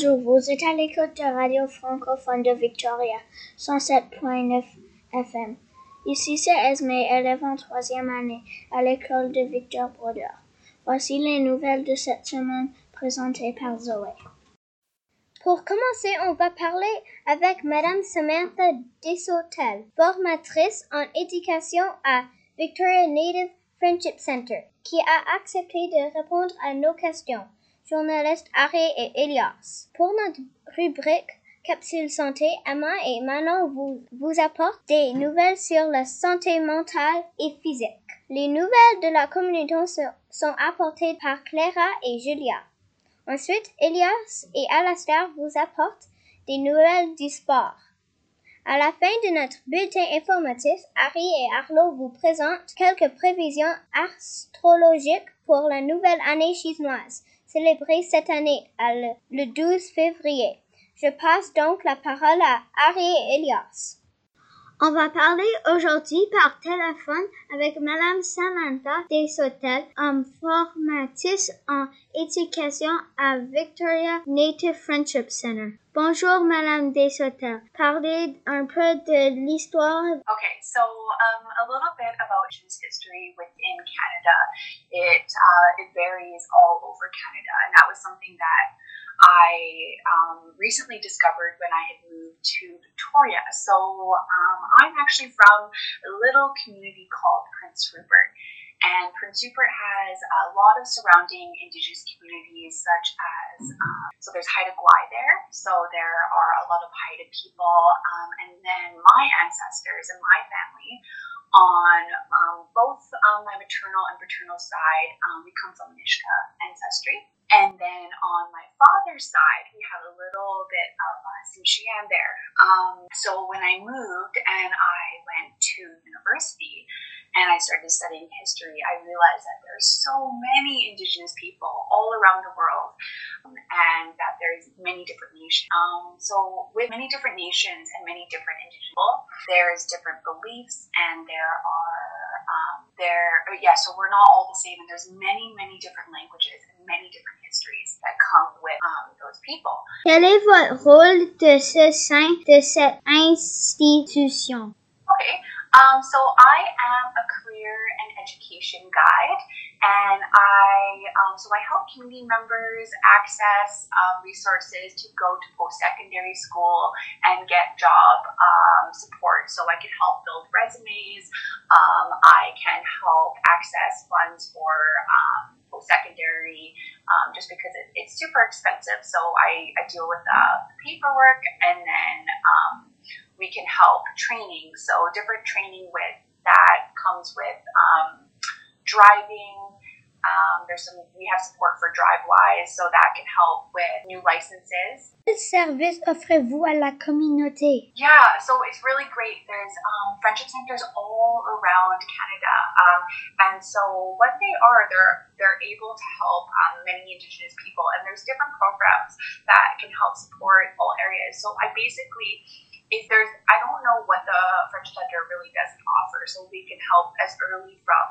Bonjour, vous êtes à l'écoute de Radio francophone de Victoria, 107.9 FM. Ici c'est Esme, élève en troisième année à l'école de Victor Brodeur. Voici les nouvelles de cette semaine présentées par Zoé. Pour commencer, on va parler avec Madame Samantha Desotel, formatrice en éducation à Victoria Native Friendship Center, qui a accepté de répondre à nos questions journalistes Harry et Elias. Pour notre rubrique Capsule Santé, Emma et Manon vous, vous apportent des nouvelles sur la santé mentale et physique. Les nouvelles de la communauté sont apportées par Clara et Julia. Ensuite, Elias et Alastair vous apportent des nouvelles du sport. À la fin de notre bulletin informatif, Harry et Arlo vous présentent quelques prévisions astrologiques pour la nouvelle année chinoise célébrée cette année le 12 février. Je passe donc la parole à Harry Elias. On va parler aujourd'hui par téléphone avec Madame Samantha Desotel, un formatrice en éducation à Victoria Native Friendship Center. Bonjour Madame Desotel. Parlez un peu de l'histoire. Okay, so um, a little bit about Jewish history within Canada. It uh, it varies all over Canada, and that was something that I um, recently discovered when I had moved to Victoria. So um, I'm actually from a little community called Prince Rupert. And Prince Rupert has a lot of surrounding indigenous communities, such as um, so there's Haida Gwaii there, so there are a lot of Haida people, um, and then my ancestors and my family on um, both um, my maternal and paternal side, um, we come from Nishka ancestry. And then on my father's side, we have a little bit of uh, there. Um, so when I moved and I went to university and I started studying history, I realized that there's so many indigenous people all around the world and that there's many different nations. Um, so with many different nations and many different indigenous people, there's different beliefs and there are um, there yeah so we're not all the same and there's many many different languages and many different histories that come with um, those people. Quel est votre rôle de ce sein de cette institution? Okay um, so I am a career and education guide, and I um, so I help community members access um, resources to go to post-secondary school and get job um, support. So I can help build resumes. Um, I can help access funds for um, post-secondary um, just because it, it's super expensive. So I, I deal with uh, the paperwork and then we can help training. So different training with that comes with driving. Um, there's some we have support for DriveWise, so that can help with new licenses. Quel service offrez-vous à la communauté? Yeah, so it's really great. There's um, friendship centers all around Canada, um, and so what they are, they're they're able to help um, many Indigenous people, and there's different programs that can help support all areas. So I basically if there's, I don't know what the French Center really doesn't offer, so we can help as early from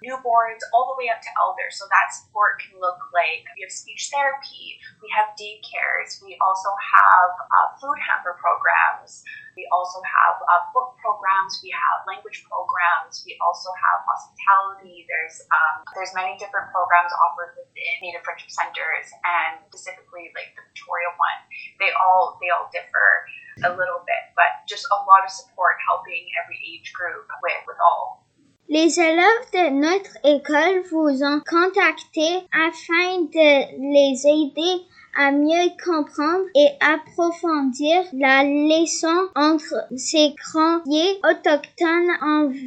newborns all the way up to elders. So that support can look like we have speech therapy, we have daycares, we also have uh, food hamper programs, we also have uh, book programs, we have language programs, we also have hospitality. There's um, there's many different programs offered within Native Friendship Centers, and specifically like the Victoria one, they all they all differ a little bit, but just a lot of support helping every age group with, with all. Les élèves de notre école vous ont contacté afin de les aider à mieux comprendre et approfondir la leçon entre ces croyants autochtones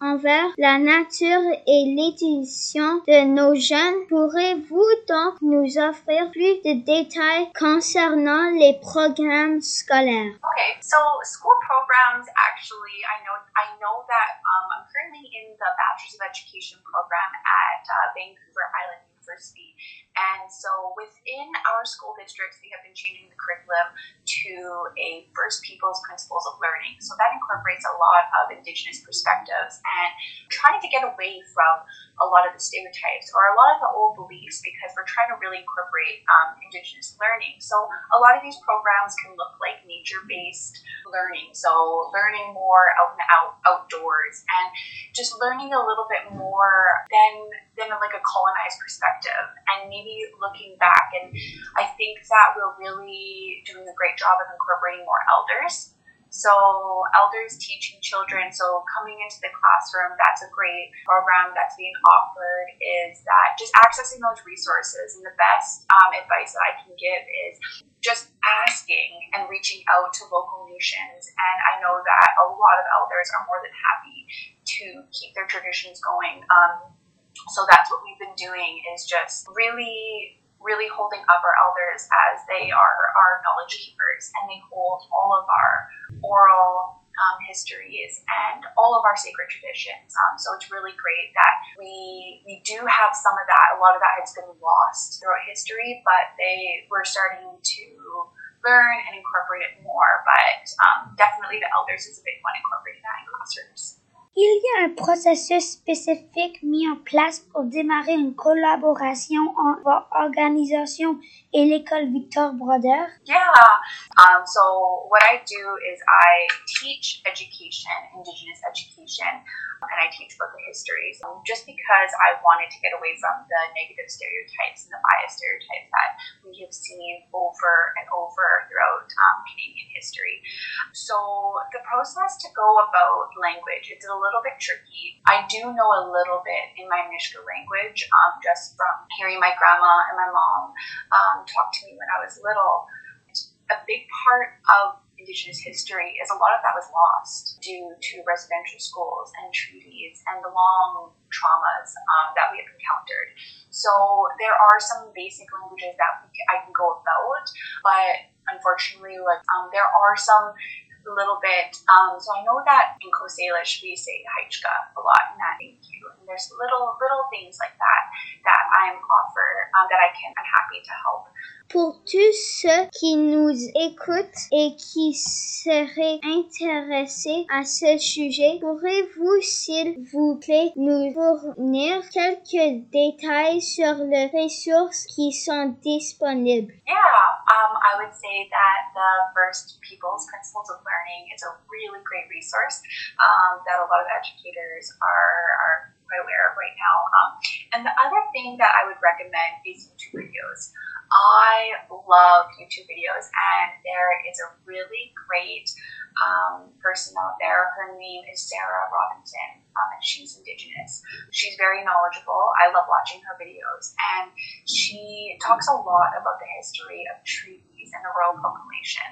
envers la nature et l'éducation de nos jeunes. Pourrez-vous donc nous offrir plus de détails concernant les programmes scolaires? Okay, so school programs actually, I know, I know that um, I'm currently in the Bachelor's of Education program at uh, Vancouver Island University. And so within our school districts, we have been changing the curriculum to a First Peoples Principles of Learning. So that incorporates a lot of Indigenous perspectives and trying to get away from a lot of the stereotypes or a lot of the old beliefs because we're trying to really incorporate um, Indigenous learning. So a lot of these programs can look like nature-based learning. So learning more out and out outdoors and just learning a little bit more than than like a colonized perspective and maybe looking back and I think that we're really doing a great job of incorporating more elders so elders teaching children. So coming into the classroom, that's a great program that's being offered. Is that just accessing those resources? And the best um, advice that I can give is just asking and reaching out to local nations. And I know that a lot of elders are more than happy to keep their traditions going. Um, so that's what we've been doing is just really really holding up our elders as they are our knowledge keepers and they hold all of our oral um, histories and all of our sacred traditions. Um, so it's really great that we we do have some of that. A lot of that has been lost throughout history, but they we're starting to learn and incorporate it more. But um, definitely the elders is a big one, incorporating that in classrooms. Il y a un processus spécifique mis en place pour démarrer une collaboration entre organisation et l'école Victor Broder? Yeah. Um, so what I do is I teach education, Indigenous education, and I teach the histories um, just because I wanted to get away from the negative stereotypes and the bias stereotypes that we have seen over and over throughout um, Canadian history. So the process to go about language, it's a little bit tricky. I do know a little bit in my Mishka language um, just from hearing my grandma and my mom um, talked to me when I was little. A big part of Indigenous history is a lot of that was lost due to residential schools and treaties and the long traumas um, that we have encountered. So there are some basic languages that we, I can go about, but unfortunately, like um, there are some little bit. Um, so I know that in Coast Salish we say Haichka a lot in that thank you. And there's little little things like that that I'm offer um, that I can I'm happy to help Pour tous ceux qui nous écoutent et qui seraient intéressés à ce sujet, pourrez-vous, s'il vous plaît, nous fournir quelques détails sur les ressources qui sont disponibles? Yeah, um, I would say that the First Peoples Principles of Learning is a really great resource um, that a lot of educators are, are quite aware of right now. Um, and the other thing that I would recommend is YouTube videos. I love YouTube videos, and there is a really great um, person out there. Her name is Sarah Robinson, um, and she's Indigenous. She's very knowledgeable. I love watching her videos, and she talks a lot about the history of treaties and the royal proclamation.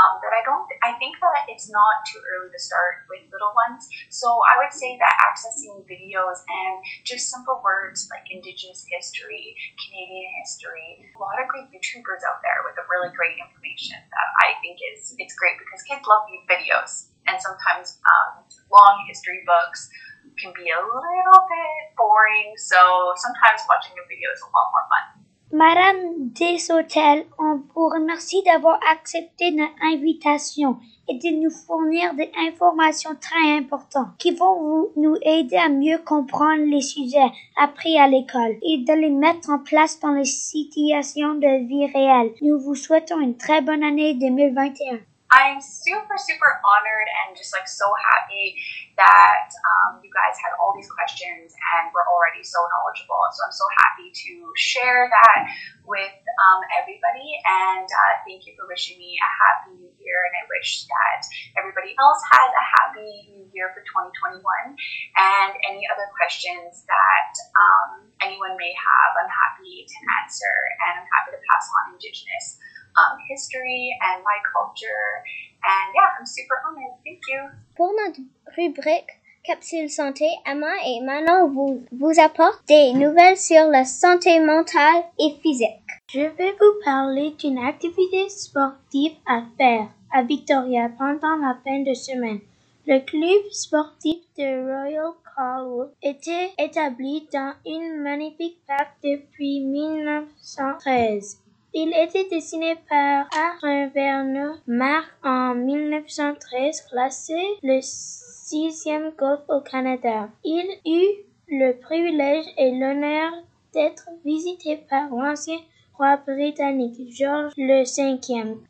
Um, I don't, I think that it's not too early to start with little ones. So I would say that accessing videos and just simple words like Indigenous history, Canadian history, a lot of great YouTubers out there with a really great information that I think is it's great because kids love these videos, and sometimes um, long history books can be a little bit boring. So sometimes watching a video is a lot more fun. Madame Desautel, on vous remercie d'avoir accepté notre invitation et de nous fournir des informations très importantes qui vont vous, nous aider à mieux comprendre les sujets appris à l'école et de les mettre en place dans les situations de vie réelle. Nous vous souhaitons une très bonne année 2021. I'm super, super honored and just like so happy that um, you guys had all these questions and were already so knowledgeable. So I'm so happy to share that with um, everybody. And uh, thank you for wishing me a happy new year. And I wish that everybody else has a happy new year for 2021. And any other questions that um, anyone may have, I'm happy to answer. And I'm happy to pass on Indigenous um, history and my culture. And yeah, I'm super honored. Thank you. Pour notre rubrique Capsule Santé, Emma et Manon vous, vous apportent des nouvelles sur la santé mentale et physique. Je vais vous parler d'une activité sportive à faire à Victoria pendant la fin de semaine. Le club sportif de Royal Carlwood était établi dans une magnifique parc depuis 1913. Il était dessiné par Arthur Werner Marc en 1913, classé le sixième golf au Canada. Il eut le privilège et l'honneur d'être visité par l'ancien roi britannique George V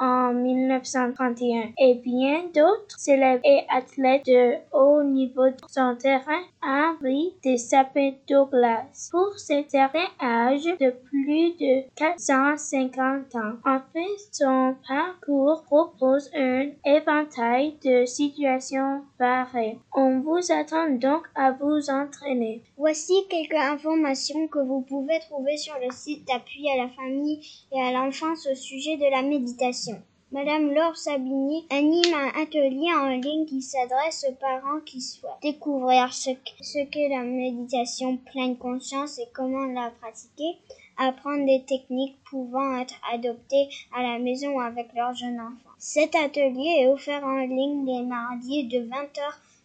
en 1931 et bien d'autres célèbres et athlètes de haut niveau son terrain Henry de Sapin Douglas pour ce terrain âge de plus de 450 ans. Enfin, son parcours propose un éventail de situations variées. On vous attend donc à vous entraîner. Voici quelques informations que vous pouvez trouver sur le site d'appui à la famille et à l'enfance au sujet de la méditation. Madame Laure Sabini anime un atelier en ligne qui s'adresse aux parents qui souhaitent découvrir ce qu'est la méditation pleine conscience et comment la pratiquer, apprendre des techniques pouvant être adoptées à la maison avec leur jeune enfant. Cet atelier est offert en ligne les mardis de 20h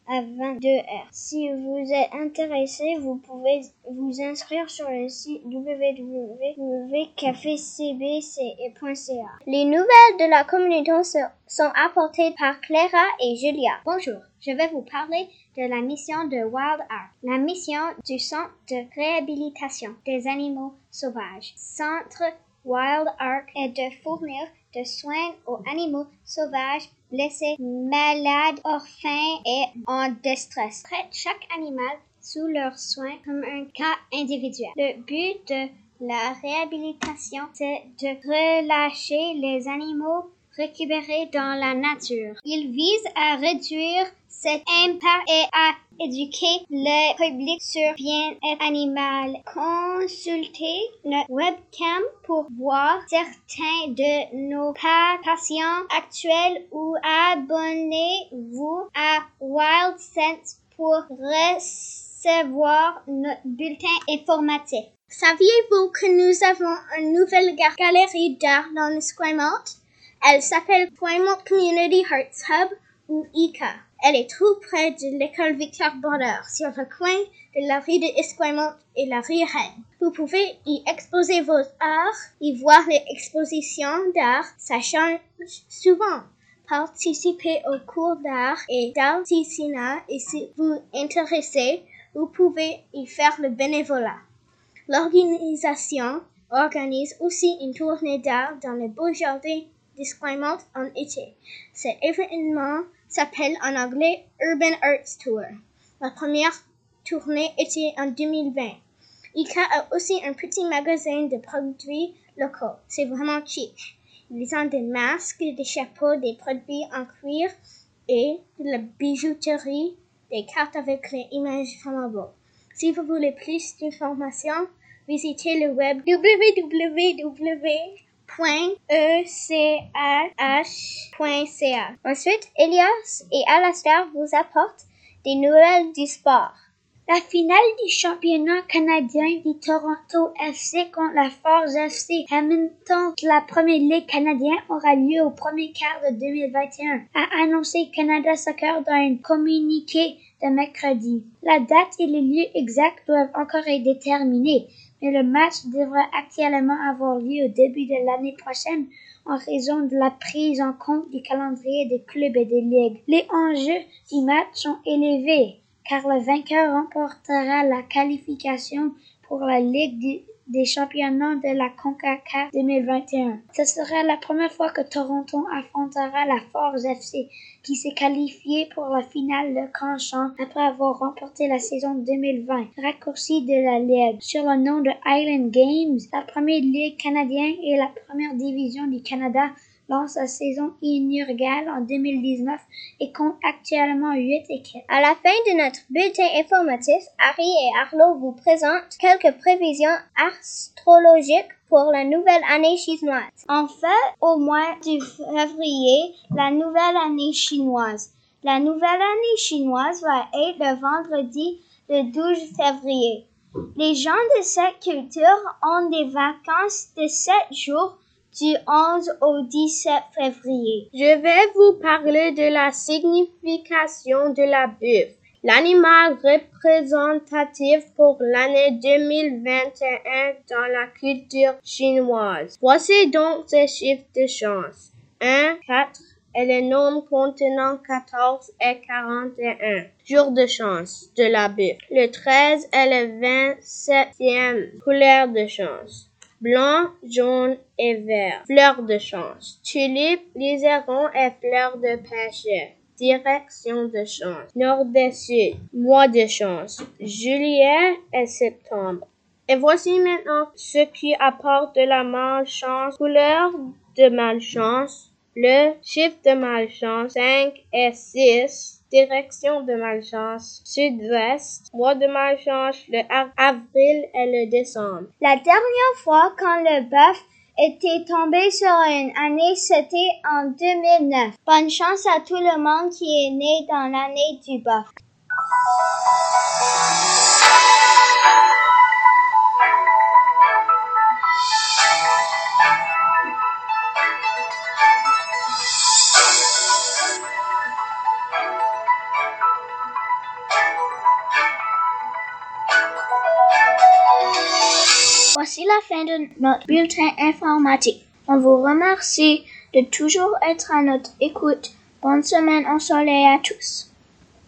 à 22h. Si vous êtes intéressé, vous pouvez vous inscrire sur le site www.cafecbc.ca. Les nouvelles de la communauté sont apportées par Clara et Julia. Bonjour, je vais vous parler de la mission de Wild Ark, la mission du Centre de réhabilitation des animaux sauvages. Centre Wild Ark est de fournir de soins aux animaux sauvages blessés, malades, orphelins et en distress. Traite chaque animal sous leurs soins comme un cas individuel. Le but de la réhabilitation, c'est de relâcher les animaux récupérés dans la nature. Il vise à réduire cet impact et à éduquer le public sur bien-être animal. Consultez notre webcam pour voir certains de nos patients actuels ou abonnez-vous à Wild Sense pour recevoir notre bulletin informatif. Saviez-vous que nous avons une nouvelle galerie d'art dans l'Esquimalt? Elle s'appelle Esquimalt Community Arts Hub ou ICA. Elle est tout près de l'école Victor Border, sur le coin de la rue de Esquimalt et la rue Rennes. Vous pouvez y exposer vos arts, y voir les expositions d'art, ça change souvent. Participez aux cours d'art et d'artisanat et si vous intéressez, vous pouvez y faire le bénévolat. L'organisation organise aussi une tournée d'art dans le beau jardin d'Esquimalt en été. Cet événement s'appelle en anglais Urban Arts Tour. La première tournée était en 2020. ICA a aussi un petit magasin de produits locaux. C'est vraiment chic. Ils ont des masques, des chapeaux, des produits en cuir et de la bijouterie, des cartes avec les images vraiment. Si vous voulez plus d'informations, visitez le web www .ecah.ca. Ensuite, Elias et Alastair vous apportent des nouvelles du sport. La finale du championnat canadien du Toronto FC contre la Force FC Hamilton de la Première Ligue canadienne aura lieu au premier quart de 2021, a annoncé Canada Soccer dans un communiqué de mercredi. La date et les lieux exacts doivent encore être déterminés, mais le match devrait actuellement avoir lieu au début de l'année prochaine en raison de la prise en compte du calendrier des clubs et des ligues. Les enjeux du match sont élevés car le vainqueur remportera la qualification pour la Ligue des championnats de la CONCACAF 2021. Ce sera la première fois que Toronto affrontera la Force FC qui s'est qualifiée pour la finale de Canchan après avoir remporté la saison 2020, raccourci de la Ligue. Sur le nom de Island Games, la première ligue canadienne et la première division du Canada lance sa saison inaugurale en 2019 et compte actuellement 8 équipes. À la fin de notre bulletin informatif, Harry et Arlo vous présentent quelques prévisions astrologiques pour la nouvelle année chinoise. En fait, au mois de février, la nouvelle année chinoise. La nouvelle année chinoise va être le vendredi le 12 février. Les gens de cette culture ont des vacances de 7 jours du 11 au 17 février. Je vais vous parler de la signification de la bœuf. L'animal représentatif pour l'année 2021 dans la culture chinoise. Voici donc ces chiffres de chance. 1, 4 et le nombre contenant 14 et 41 jours de chance de la bœuf. Le 13 est le 27e couleur de chance. Blanc, jaune et vert. Fleur de chance. Tulipe, liseron et fleur de pêche direction de chance. Nord et sud, mois de chance. Juillet et septembre. Et voici maintenant ce qui apporte de la malchance. Couleur de malchance. Le chiffre de malchance 5 et 6. Direction de malchance. Sud-ouest. Mois de malchance. Le avril et le décembre. La dernière fois quand le bœuf était tombé sur une année, c'était en 2009. Bonne chance à tout le monde qui est né dans l'année du bœuf. Voici la fin de notre bulletin informatique. On vous remercie de toujours être à notre écoute. Bonne semaine ensoleillée à tous.